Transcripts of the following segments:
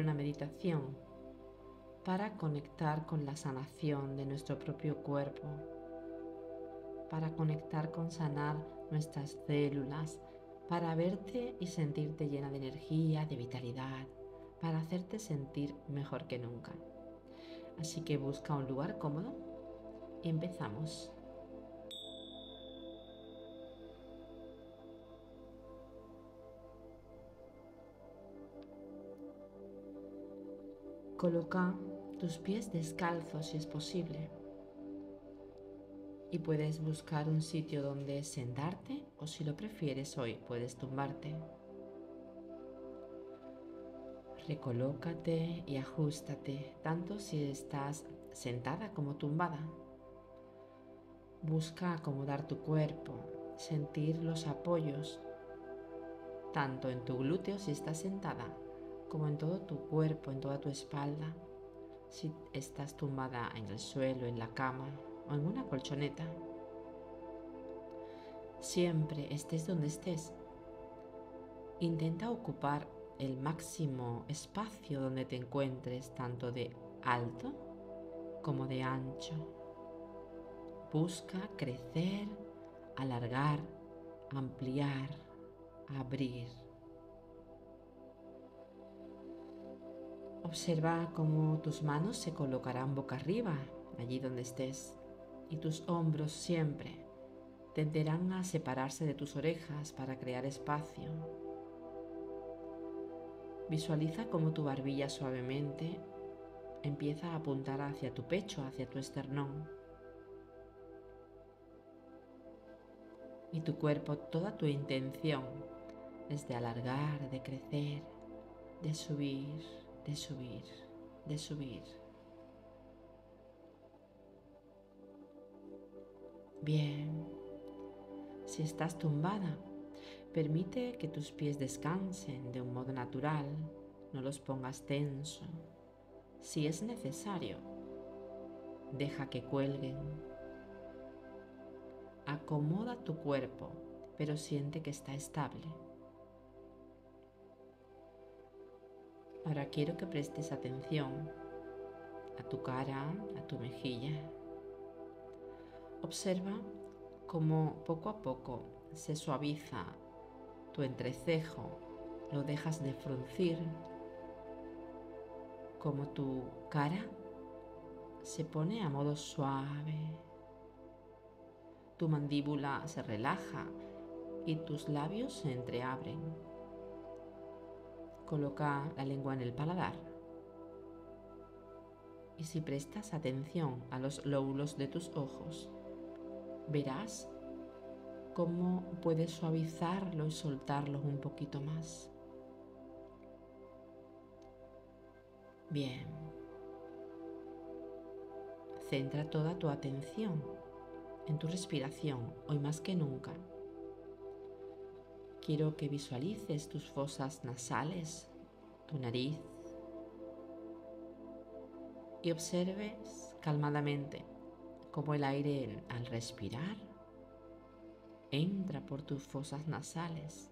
una meditación para conectar con la sanación de nuestro propio cuerpo, para conectar con sanar nuestras células, para verte y sentirte llena de energía, de vitalidad, para hacerte sentir mejor que nunca. Así que busca un lugar cómodo y empezamos. Coloca tus pies descalzos si es posible. Y puedes buscar un sitio donde sentarte o si lo prefieres hoy puedes tumbarte. Recolócate y ajustate tanto si estás sentada como tumbada. Busca acomodar tu cuerpo, sentir los apoyos, tanto en tu glúteo si estás sentada como en todo tu cuerpo, en toda tu espalda, si estás tumbada en el suelo, en la cama o en una colchoneta. Siempre estés donde estés, intenta ocupar el máximo espacio donde te encuentres, tanto de alto como de ancho. Busca crecer, alargar, ampliar, abrir. Observa cómo tus manos se colocarán boca arriba, allí donde estés, y tus hombros siempre tenderán a separarse de tus orejas para crear espacio. Visualiza cómo tu barbilla suavemente empieza a apuntar hacia tu pecho, hacia tu esternón. Y tu cuerpo, toda tu intención es de alargar, de crecer, de subir, de subir, de subir. Bien, si estás tumbada, permite que tus pies descansen de un modo natural, no los pongas tenso. Si es necesario, deja que cuelguen. Acomoda tu cuerpo, pero siente que está estable. Ahora quiero que prestes atención a tu cara, a tu mejilla. Observa cómo poco a poco se suaviza tu entrecejo, lo dejas de fruncir, como tu cara se pone a modo suave, tu mandíbula se relaja y tus labios se entreabren. Coloca la lengua en el paladar. Y si prestas atención a los lóbulos de tus ojos, verás cómo puedes suavizarlo y soltarlo un poquito más. Bien. Centra toda tu atención en tu respiración hoy más que nunca. Quiero que visualices tus fosas nasales, tu nariz y observes calmadamente cómo el aire al respirar entra por tus fosas nasales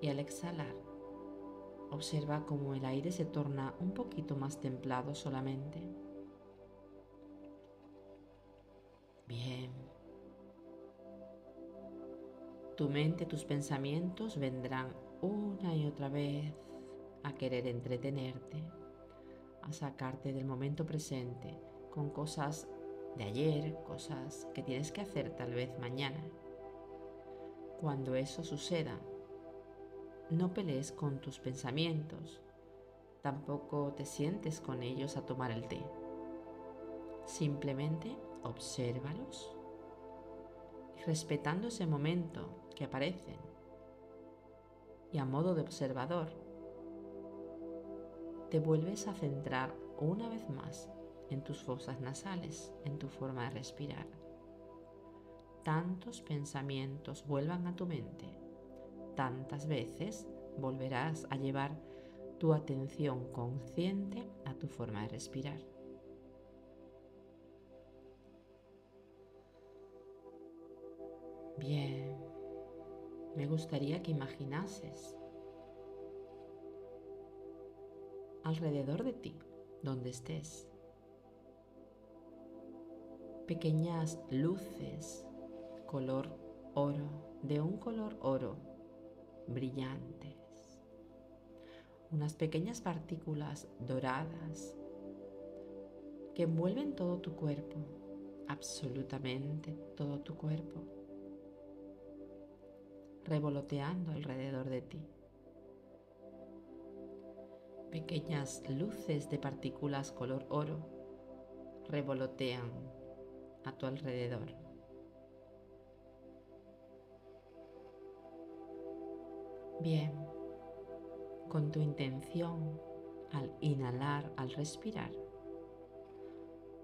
y al exhalar observa cómo el aire se torna un poquito más templado solamente. Bien. Tu mente, tus pensamientos vendrán una y otra vez a querer entretenerte, a sacarte del momento presente con cosas de ayer, cosas que tienes que hacer tal vez mañana. Cuando eso suceda, no pelees con tus pensamientos, tampoco te sientes con ellos a tomar el té. Simplemente obsérvalos respetando ese momento que aparecen. Y a modo de observador, te vuelves a centrar una vez más en tus fosas nasales, en tu forma de respirar. Tantos pensamientos vuelvan a tu mente, tantas veces volverás a llevar tu atención consciente a tu forma de respirar. Bien, me gustaría que imaginases alrededor de ti, donde estés. Pequeñas luces color oro, de un color oro, brillantes. Unas pequeñas partículas doradas que envuelven todo tu cuerpo, absolutamente todo tu cuerpo, revoloteando alrededor de ti. Pequeñas luces de partículas color oro revolotean a tu alrededor. Bien, con tu intención al inhalar, al respirar,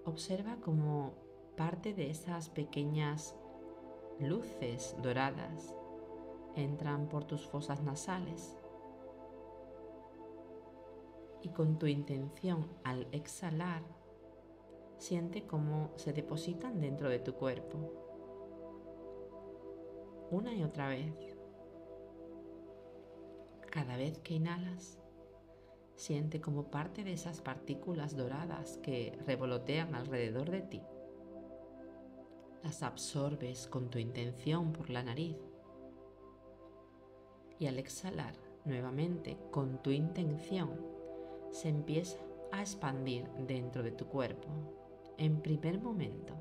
observa cómo parte de esas pequeñas luces doradas entran por tus fosas nasales y con tu intención al exhalar, siente cómo se depositan dentro de tu cuerpo. Una y otra vez. Cada vez que inhalas, siente como parte de esas partículas doradas que revolotean alrededor de ti. Las absorbes con tu intención por la nariz. Y al exhalar nuevamente con tu intención, se empieza a expandir dentro de tu cuerpo. En primer momento,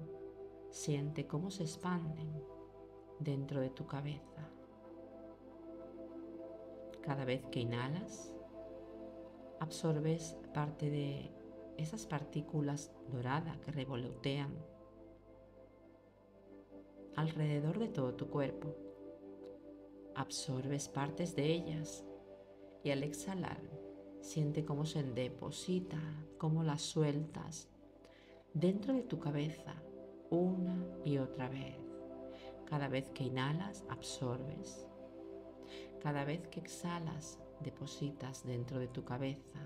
siente cómo se expanden dentro de tu cabeza. Cada vez que inhalas, absorbes parte de esas partículas doradas que revolotean alrededor de todo tu cuerpo. Absorbes partes de ellas y al exhalar Siente cómo se deposita, cómo las sueltas dentro de tu cabeza una y otra vez. Cada vez que inhalas, absorbes. Cada vez que exhalas, depositas dentro de tu cabeza,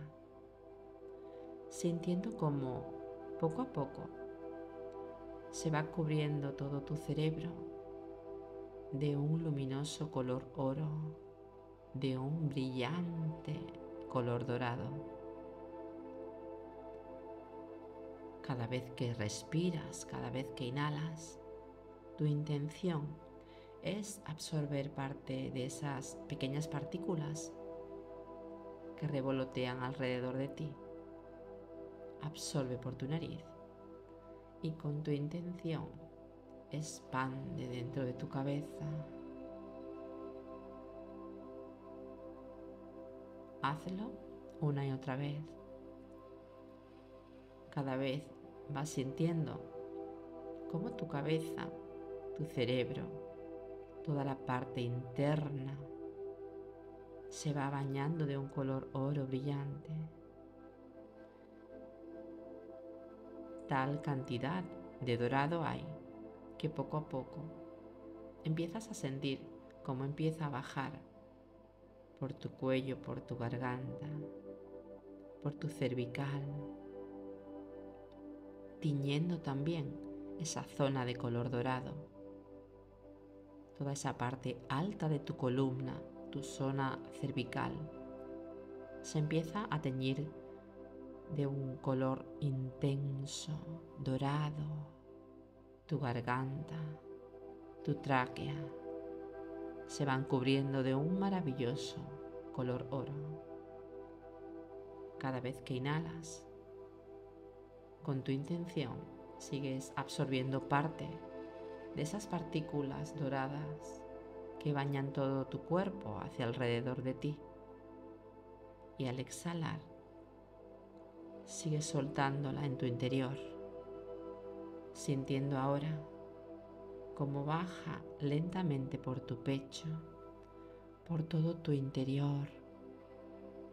sintiendo como poco a poco se va cubriendo todo tu cerebro de un luminoso color oro, de un brillante color dorado. Cada vez que respiras, cada vez que inhalas, tu intención es absorber parte de esas pequeñas partículas que revolotean alrededor de ti. Absorbe por tu nariz y con tu intención expande dentro de tu cabeza Hazlo una y otra vez. Cada vez vas sintiendo cómo tu cabeza, tu cerebro, toda la parte interna se va bañando de un color oro brillante. Tal cantidad de dorado hay que poco a poco empiezas a sentir cómo empieza a bajar por tu cuello, por tu garganta, por tu cervical, tiñendo también esa zona de color dorado, toda esa parte alta de tu columna, tu zona cervical, se empieza a teñir de un color intenso, dorado, tu garganta, tu tráquea, se van cubriendo de un maravilloso color oro. Cada vez que inhalas, con tu intención, sigues absorbiendo parte de esas partículas doradas que bañan todo tu cuerpo hacia alrededor de ti. Y al exhalar, sigues soltándola en tu interior, sintiendo ahora cómo baja lentamente por tu pecho, por todo tu interior,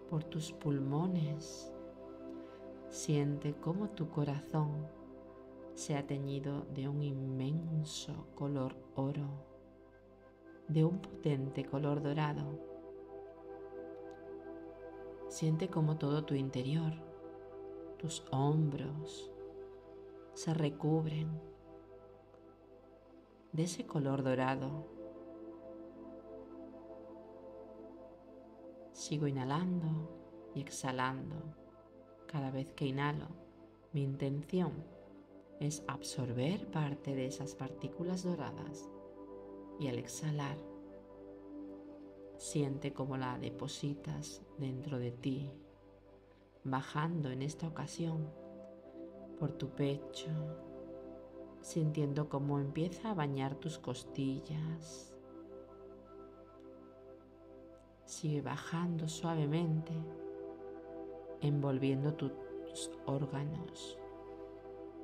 por tus pulmones. Siente cómo tu corazón se ha teñido de un inmenso color oro, de un potente color dorado. Siente cómo todo tu interior, tus hombros, se recubren de ese color dorado. Sigo inhalando y exhalando Cada vez que inhalo, mi intención es absorber parte de esas partículas doradas y al exhalar, siente como la depositas dentro de ti, bajando en esta ocasión por tu pecho, sintiendo cómo empieza a bañar tus costillas. Sigue bajando suavemente, envolviendo tus órganos,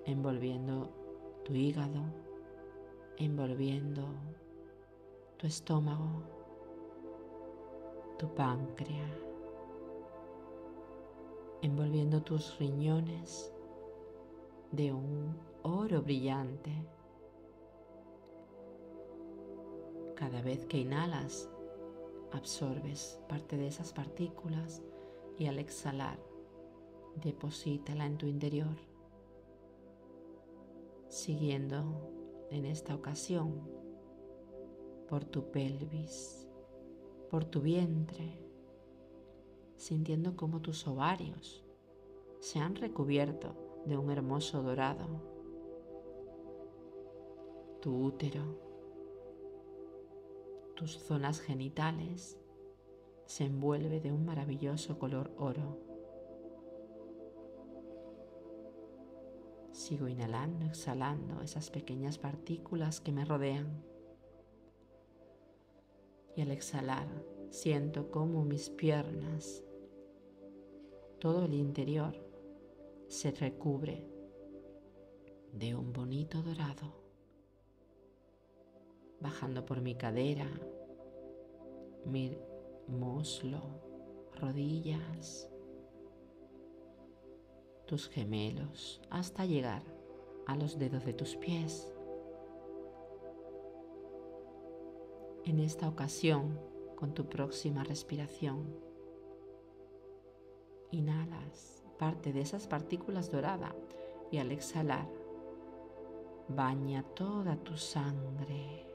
envolviendo tu hígado, envolviendo tu estómago, tu páncreas, envolviendo tus riñones de un oro brillante. Cada vez que inhalas, absorbes parte de esas partículas y al exhalar, deposítala en tu interior, siguiendo en esta ocasión por tu pelvis, por tu vientre, sintiendo como tus ovarios se han recubierto de un hermoso dorado, tu útero, tus zonas genitales se envuelve de un maravilloso color oro. Sigo inhalando, exhalando esas pequeñas partículas que me rodean. Y al exhalar siento como mis piernas, todo el interior, se recubre de un bonito dorado, bajando por mi cadera, mi muslo, rodillas, tus gemelos, hasta llegar a los dedos de tus pies. En esta ocasión, con tu próxima respiración, inhalas parte de esas partículas doradas y al exhalar, baña toda tu sangre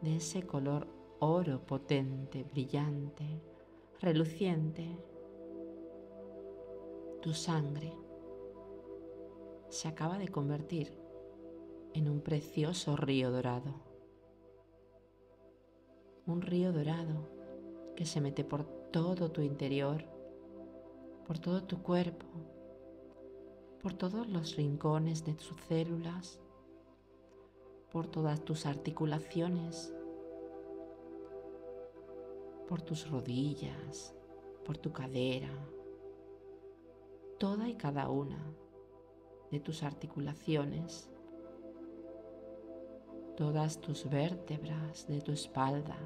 de ese color oro potente, brillante, reluciente. Tu sangre se acaba de convertir en un precioso río dorado. Un río dorado que se mete por todo tu interior, por todo tu cuerpo, por todos los rincones de tus células, por todas tus articulaciones por tus rodillas, por tu cadera, toda y cada una de tus articulaciones, todas tus vértebras de tu espalda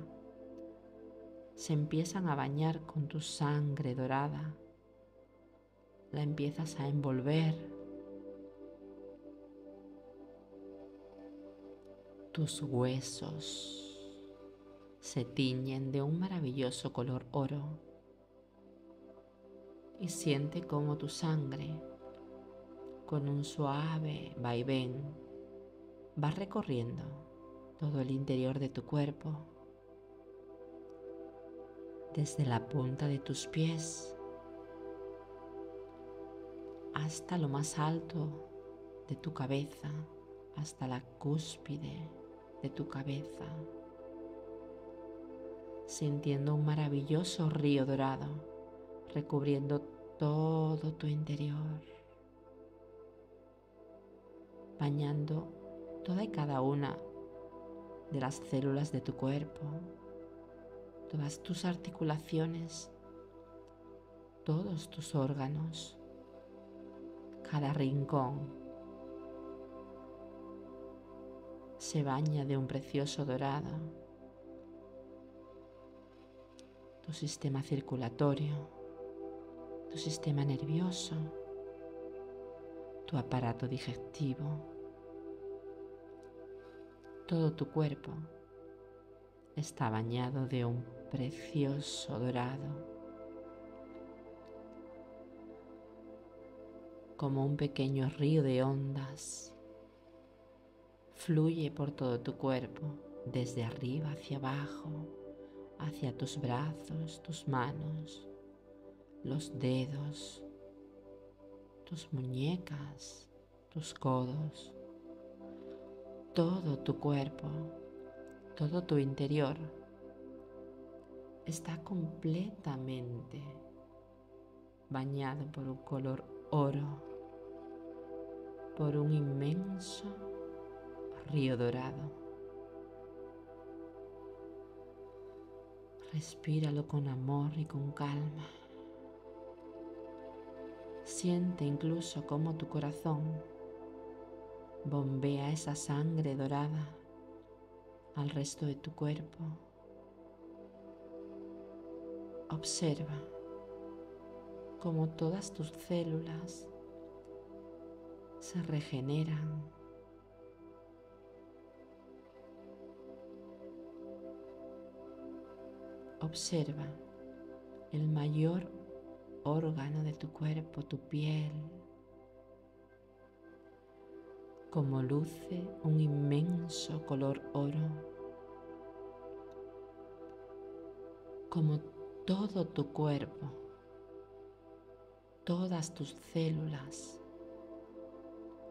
se empiezan a bañar con tu sangre dorada, la empiezas a envolver. Tus huesos se tiñen de un maravilloso color oro y siente como tu sangre, con un suave vaivén, va recorriendo todo el interior de tu cuerpo, desde la punta de tus pies hasta lo más alto de tu cabeza, hasta la cúspide de tu cabeza sintiendo un maravilloso río dorado recubriendo todo tu interior, bañando toda y cada una de las células de tu cuerpo, todas tus articulaciones, todos tus órganos, cada rincón. Se baña de un precioso dorado. Tu sistema circulatorio, tu sistema nervioso, tu aparato digestivo, todo tu cuerpo está bañado de un precioso dorado, como un pequeño río de ondas. Fluye por todo tu cuerpo, desde arriba hacia abajo, hacia tus brazos, tus manos, los dedos, tus muñecas, tus codos, todo tu cuerpo, todo tu interior está completamente bañado por un color oro, por un inmenso río dorado. Respíralo con amor y con calma. Siente incluso cómo tu corazón bombea esa sangre dorada al resto de tu cuerpo. Observa cómo todas tus células se regeneran. Observa el mayor órgano de tu cuerpo, tu piel, como luce un inmenso color oro, como todo tu cuerpo, todas tus células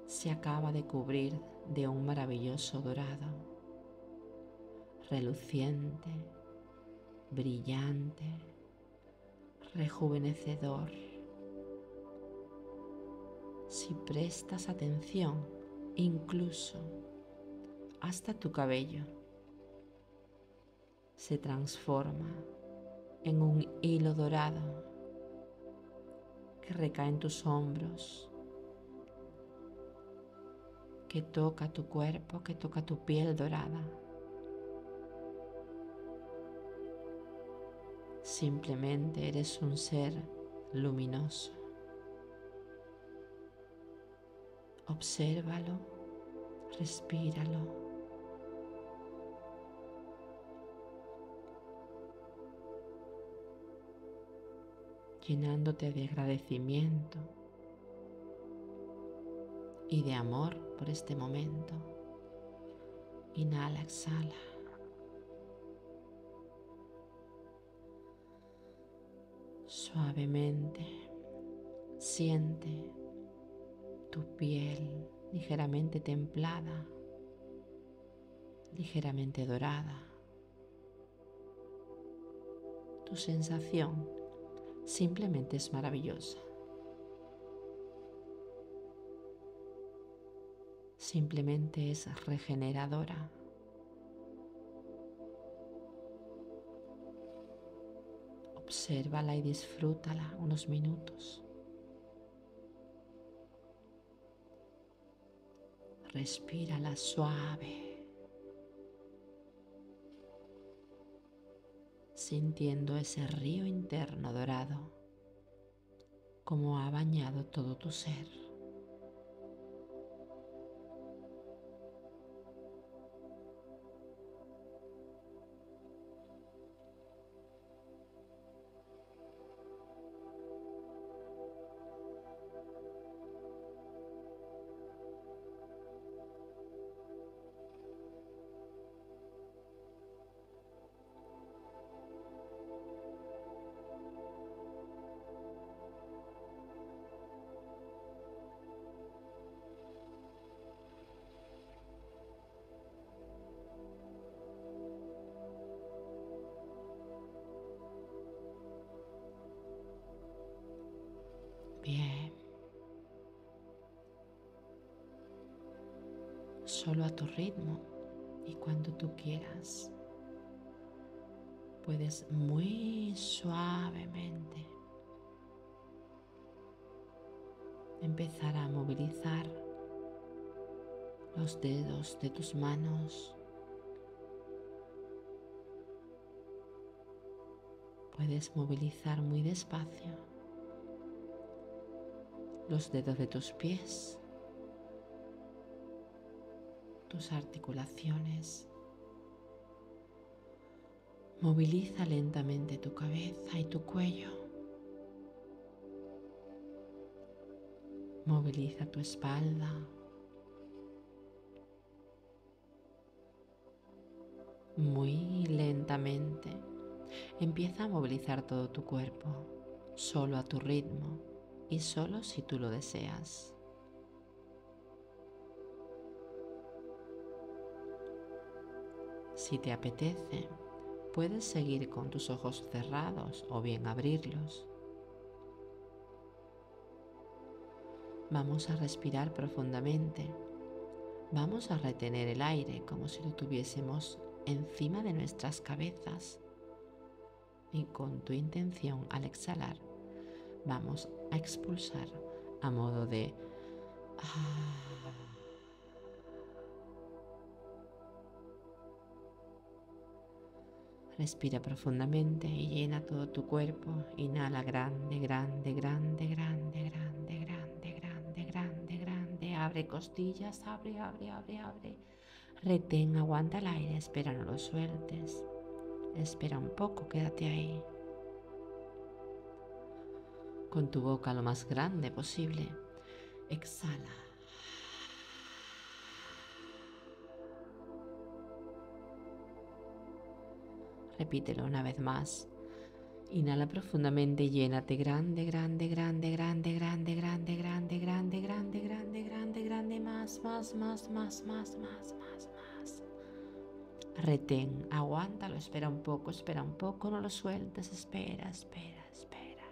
se acaba de cubrir de un maravilloso dorado, reluciente, brillante, rejuvenecedor. Si prestas atención, incluso hasta tu cabello se transforma en un hilo dorado recae en tus hombros, que toca tu cuerpo, que toca tu piel dorada. Simplemente eres un ser luminoso. Obsérvalo, respíralo. Llenándote de agradecimiento y de amor por este momento. Inhala, exhala. Suavemente siente tu piel ligeramente templada, ligeramente dorada. Tu sensación simplemente es maravillosa. Simplemente es regeneradora. Obsérvala y disfrútala unos minutos. Respírala suave, sintiendo ese río interno dorado como ha bañado todo tu ser. Solo a tu ritmo y cuando tú quieras. Puedes muy suavemente empezar a movilizar los dedos de tus manos. Puedes movilizar muy despacio los dedos de tus pies, tus articulaciones. Moviliza lentamente tu cabeza y tu cuello. Moviliza tu espalda. Muy lentamente empieza a movilizar todo tu cuerpo, solo a tu ritmo y solo si tú lo deseas. Si te apetece, puedes seguir con tus ojos cerrados o bien abrirlos. Vamos a respirar profundamente. Vamos a retener el aire como si lo tuviésemos encima de nuestras cabezas. Y con tu intención al exhalar, vamos a expulsar a modo de... Ah. Respira profundamente y llena todo tu cuerpo. Inhala grande, grande, grande, grande, grande, grande, grande, grande, grande. Abre costillas, abre, abre, abre, abre. Retén, aguanta el aire, espera, no lo sueltes. Espera un poco, quédate ahí con tu boca lo más grande posible. Exhala. Repítelo una vez más. Inhala profundamente llénate grande, grande, grande, grande, grande, grande, grande, grande, grande, grande, grande, grande, más, más, más, más, más, más, más, más. Retén, aguántalo, espera un poco, espera un poco, no lo sueltes, espera, espera, espera.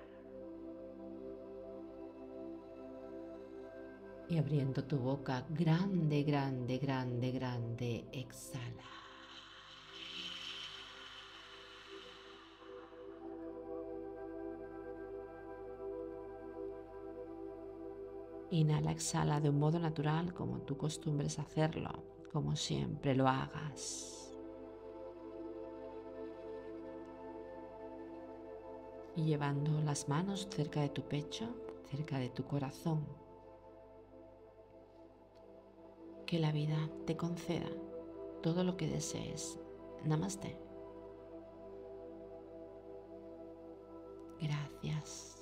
y abriendo tu boca grande, grande, grande, grande, exhala. Inhala, exhala de un modo natural como tú costumbres hacerlo, como siempre lo hagas. Y llevando las manos cerca de tu pecho, cerca de tu corazón, que la vida te conceda todo lo que desees. Namaste. Gracias.